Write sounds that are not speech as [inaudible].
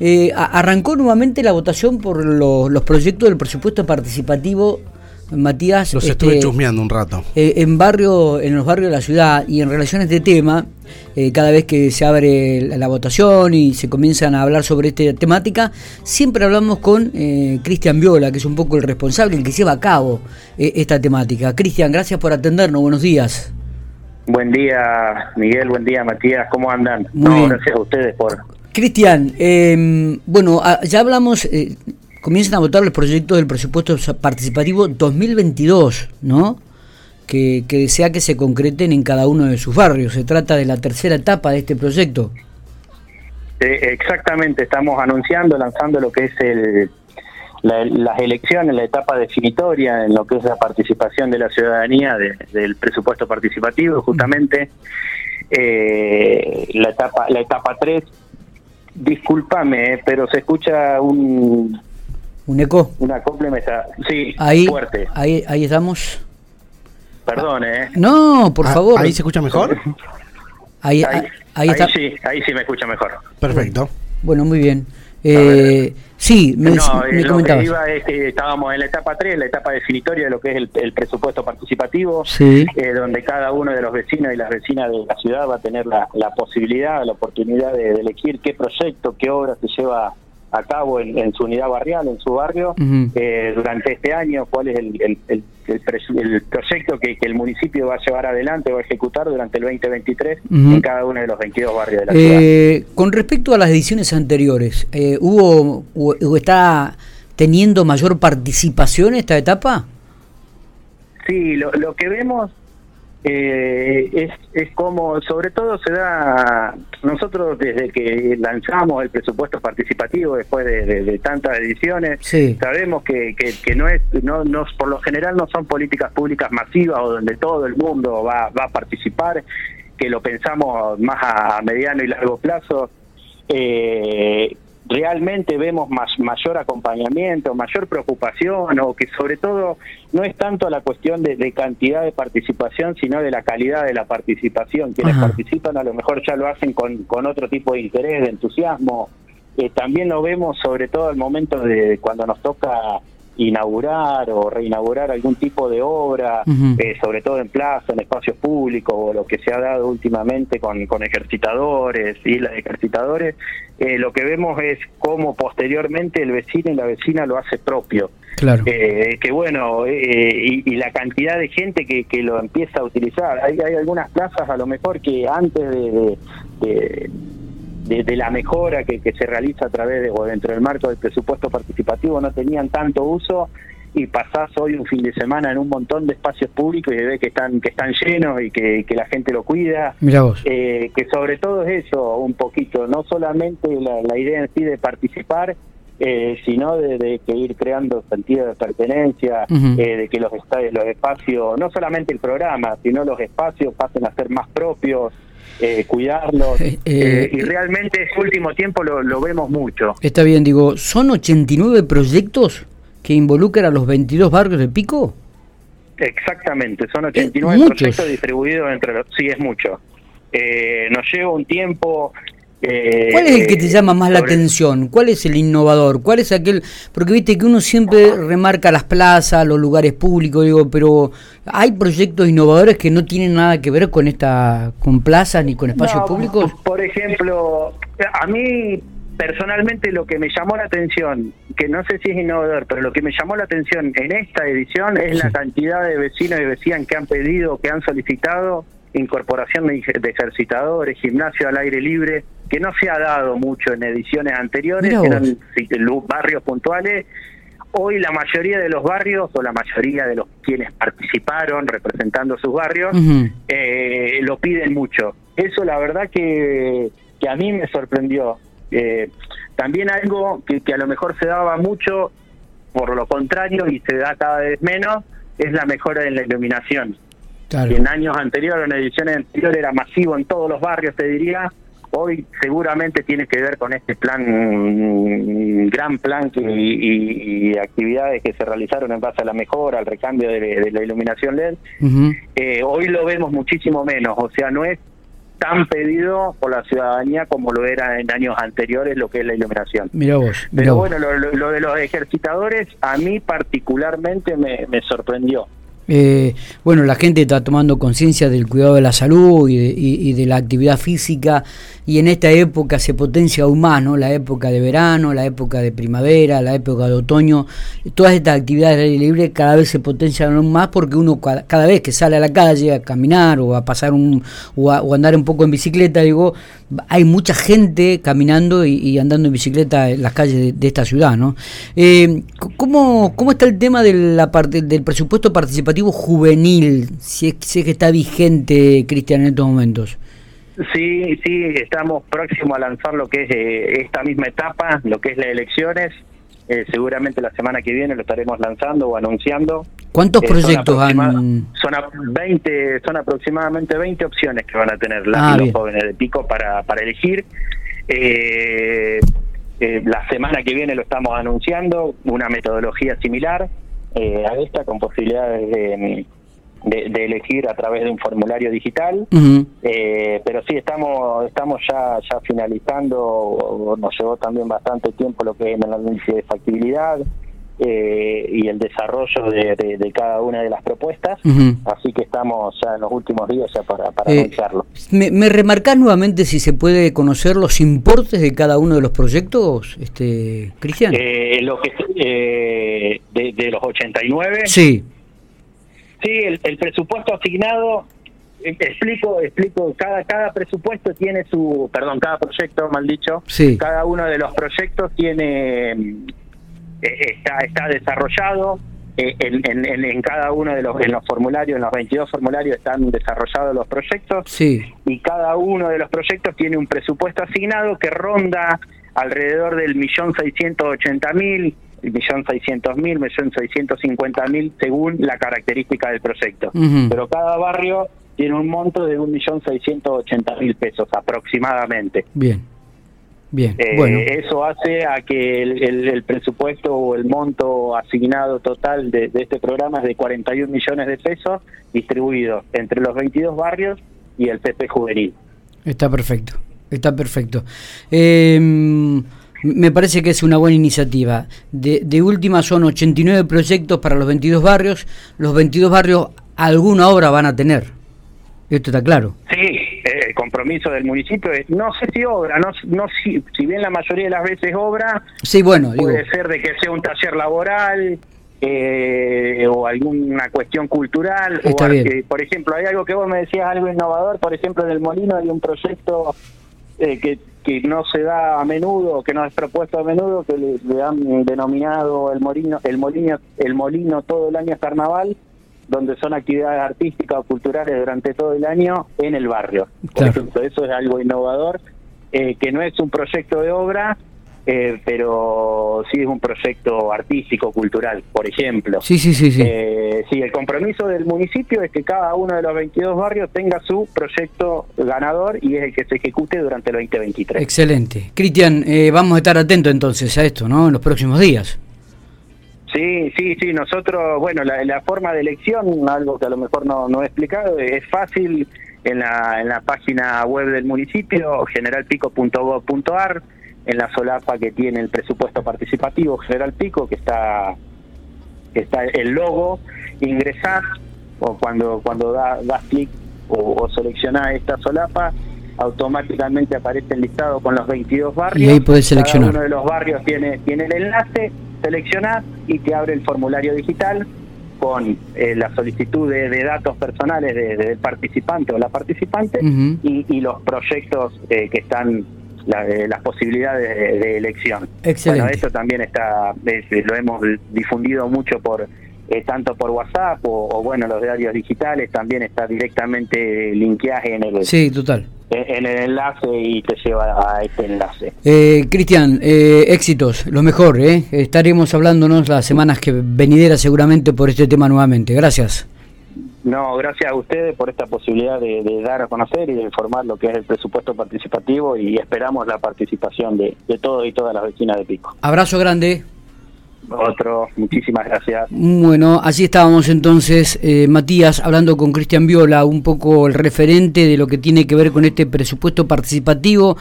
Eh, arrancó nuevamente la votación por los proyectos del presupuesto participativo Matías. Los estuve este, chusmeando un rato. Eh, en barrio, en los barrios de la ciudad y en relación a este tema, eh, cada vez que se abre la, votación y se comienzan a hablar sobre esta temática, siempre hablamos con eh, Cristian Viola, que es un poco el responsable, el que lleva a cabo esta temática. Cristian, gracias por atendernos, buenos días. Buen día, Miguel, buen día, Matías, ¿cómo andan? Muy Gracias a ustedes por... Cristian, em, bueno, ah, ya hablamos comienzan a votar los proyectos del presupuesto participativo 2022, ¿no? Que, desea que se concreten en cada uno de sus barrios. Se trata de la tercera etapa de este proyecto. Eh, exactamente, estamos anunciando, lanzando lo que es el, las elecciones, la etapa definitoria en lo que es la participación de la ciudadanía del presupuesto participativo, justamente eh, la etapa la etapa 3. Discúlpame, eh, pero se escucha un, ¿Un eco? Una complementa, sí, ahí, fuerte. Ahí, ahí estamos. Perdón, ¿eh? No, por ah, favor. ¿Ahí se escucha mejor? Ahí, ahí, está. sí, ahí sí me escucha mejor. Perfecto. Bueno, muy bien. Eh, sí, me, no, me lo que iba es que estábamos en la etapa 3, la etapa definitoria de lo que es el, presupuesto participativo, sí. eh, donde cada uno de los vecinos y las vecinas de la ciudad va a tener la, la posibilidad, la oportunidad de, de elegir qué proyecto, qué obra se lleva a cabo en, su unidad barrial, en su barrio, eh, durante este año, cuál es el, el, proyecto que, el municipio va a llevar adelante, va a ejecutar durante el 2023 en cada uno de los 22 barrios de la eh, ciudad. Con respecto a las ediciones anteriores, eh, ¿hubo o, está teniendo mayor participación esta etapa? Sí, lo, lo que vemos eh, es, es como, sobre todo se da, nosotros desde que lanzamos el presupuesto participativo después de, tantas ediciones, sabemos que, que, no es, no, no, por lo general no son políticas públicas masivas o donde todo el mundo va, va a participar, que lo pensamos más a mediano y largo plazo. Eh, realmente vemos más, mayor acompañamiento, mayor preocupación o que sobre todo no es tanto la cuestión de, cantidad de participación, sino de la calidad de la participación. Quienes participan a lo mejor ya lo hacen con, con otro tipo de interés, de entusiasmo. Eh, también lo vemos sobre todo al momento de cuando nos toca inaugurar o reinaugurar algún tipo de obra, eh, sobre todo en plaza, en espacios públicos, o lo que se ha dado últimamente con, con ejercitadores, islas de ejercitadores, eh, lo que vemos es cómo posteriormente el vecino y la vecina lo hace propio. Claro. Eh, que bueno, y, la cantidad de gente que, que lo empieza a utilizar. Hay, hay algunas plazas a lo mejor que antes de de, la mejora que, se realiza a través de, o dentro del marco del presupuesto participativo no tenían tanto uso y pasás hoy un fin de semana en un montón de espacios públicos y ves que están que están llenos y que, la gente lo cuida. Eh, que sobre todo es eso, un poquito, no solamente la, idea en sí de participar, eh, sino de, que ir creando sentido de pertenencia, eh, de que los, los espacios, no solamente el programa, sino los espacios pasen a ser más propios, eh, cuidarlos. [laughs] Eh, eh, y realmente ese último tiempo lo, vemos mucho. Está bien, digo, ¿son 89 proyectos que involucran a los 22 barrios de Pico? Exactamente, son 89 proyectos distribuidos entre los... Sí, es mucho. nos lleva un tiempo eh, ¿Cuál es el que te llama más la atención? ¿Cuál es el innovador? ¿Cuál es aquel? Porque viste que uno siempre remarca las plazas, los lugares públicos, digo, pero hay proyectos innovadores que no tienen nada que ver con esta, con plazas ni con espacios públicos. Por ejemplo, a mí personalmente lo que me llamó la atención, que no sé si es innovador, pero lo que me llamó la atención en esta edición es la cantidad de vecinos y vecinas que han pedido, que han solicitado incorporación de, ejercitadores, gimnasio al aire libre, que no se ha dado mucho en ediciones anteriores, eran barrios puntuales. Hoy la mayoría de los barrios, o la mayoría de los quienes participaron representando sus barrios, eh, lo piden mucho. Eso la verdad que, que a mí me sorprendió. Eh, también algo que, que a lo mejor se daba mucho, por lo contrario, y se da cada vez menos, es la mejora en la iluminación en años anteriores, en ediciones anteriores, era masivo en todos los barrios, te diría. Hoy seguramente tiene que ver con este plan, gran plan que, y, actividades que se realizaron en base a la mejora, al recambio de, la iluminación LED. Eh, hoy lo vemos muchísimo menos, o sea, no es tan pedido por la ciudadanía como lo era en años anteriores lo que es la iluminación. Mira vos. Pero bueno, lo, de los ejercitadores a mí particularmente me, me sorprendió. Eh, bueno, la gente está tomando conciencia del cuidado de la salud y de, la actividad física y en esta época se potencia aún más, ¿no? La época de verano, la época de primavera, la época de otoño, todas estas actividades de aire libre cada vez se potencian aún más porque uno cada, vez que sale a la calle a caminar o a pasar un o, a, andar un poco en bicicleta, digo, hay mucha gente caminando y, andando en bicicleta en las calles de, esta ciudad, ¿no? Eh, ¿cómo, ¿Cómo está el tema de la parte del presupuesto participativo juvenil, si es, si que está vigente, Cristian, en estos momentos. Sí, sí, estamos próximos a lanzar lo que es eh, esta misma etapa, lo que es las elecciones. Eh, seguramente la semana que viene lo estaremos lanzando o anunciando. ¿Cuántos eh, proyectos han...? Son, 20, son aproximadamente 20 opciones que van a tener ah, los jóvenes de Pico para, para elegir. la semana que viene lo estamos anunciando, una metodología similar eh, a esta con posibilidades de, de, elegir a través de un formulario digital. eh, pero sí, estamos estamos ya ya finalizando, nos llevó también bastante tiempo lo que es el análisis de factibilidad. Eh, y el desarrollo de, cada una de las propuestas. Así que estamos ya en los últimos días ya para, para eh, anunciarlo. ¿me, ¿Me remarcás nuevamente si se puede conocer los importes de cada uno de los proyectos, este Cristian? Eh, lo que, eh, de, los 89. Sí. Sí, el, presupuesto asignado explico explico cada cada presupuesto tiene su perdón cada proyecto mal dicho sí. cada uno de los proyectos tiene eh, está, está desarrollado. Eh, en, en, cada uno de los, en los formularios, en los 22 formularios están desarrollados los proyectos sí. y cada uno de los proyectos tiene un presupuesto asignado que ronda alrededor del millón seiscientos ochenta mil, millón seiscientos mil, millón seiscientos cincuenta mil según la característica del proyecto. Pero cada barrio tiene un monto de un millón seiscientos ochenta mil pesos aproximadamente. Bien. Bien, eh, bueno. Eso hace a que el, presupuesto o el monto asignado total de, este programa es de 41 millones de pesos distribuidos entre los 22 barrios y el PP juvenil. Está perfecto, está perfecto. Em, me parece que es una buena iniciativa. De, de última son 89 proyectos para los 22 barrios. Los 22 barrios alguna obra van a tener. Esto está claro. Sí, el compromiso del municipio es, no sé si obra, no, no si, si bien la mayoría de las veces obra, sí, bueno, puede ser de que sea un taller laboral eh, o alguna cuestión cultural. o por ejemplo, hay algo que vos me decías, algo innovador, por ejemplo, en el Molino hay un proyecto eh, que, que no se da a menudo, que no es propuesto a menudo, que le, han denominado el molino, el molino, el molino todo el año carnaval donde son actividades artísticas o culturales durante todo el año en el barrio. Por ejemplo, eso es algo innovador, eh, que no es un proyecto de obra, eh, pero sí es un proyecto artístico, cultural, por ejemplo. Sí, sí, sí. Sí. Eh, sí, el compromiso del municipio es que cada uno de los 22 barrios tenga su proyecto ganador y es el que se ejecute durante el 2023. Excelente. Cristian, vamos a estar atentos entonces a esto, ¿no? En los próximos días. Sí, sí, sí, nosotros, bueno, la, forma de elección, algo que a lo mejor no, no he explicado, es fácil en la, en la página web del municipio, generalpico.gov.ar, en la solapa que tiene el presupuesto participativo General Pico, que está, que está el logo, ingresar, o cuando, cuando da, das clic o, o seleccionás esta solapa, automáticamente aparece el listado con los 22 barrios. Y ahí puedes seleccionar. uno de los barrios tiene, tiene el enlace seleccionás y te abre el formulario digital con eh, la solicitud de, datos personales del participante o la participante y, los proyectos eh, que están las posibilidades de, elección. Excelente. Bueno, esto también está, lo hemos difundido mucho por eh, tanto por WhatsApp o, bueno, los diarios digitales también está directamente linkeaje en el, sí, total. En, el enlace y te lleva a este enlace. Eh, Cristian, eh, éxitos, lo mejor, ¿eh? estaremos hablándonos las semanas que venideras seguramente por este tema nuevamente. Gracias. No, gracias a ustedes por esta posibilidad de, de, dar a conocer y de informar lo que es el presupuesto participativo y esperamos la participación de, de todos y todas las vecinas de Pico. Abrazo grande. Otro, muchísimas gracias. Bueno, así estábamos entonces, eh, Matías, hablando con Cristian Viola, un poco el referente de lo que tiene que ver con este presupuesto participativo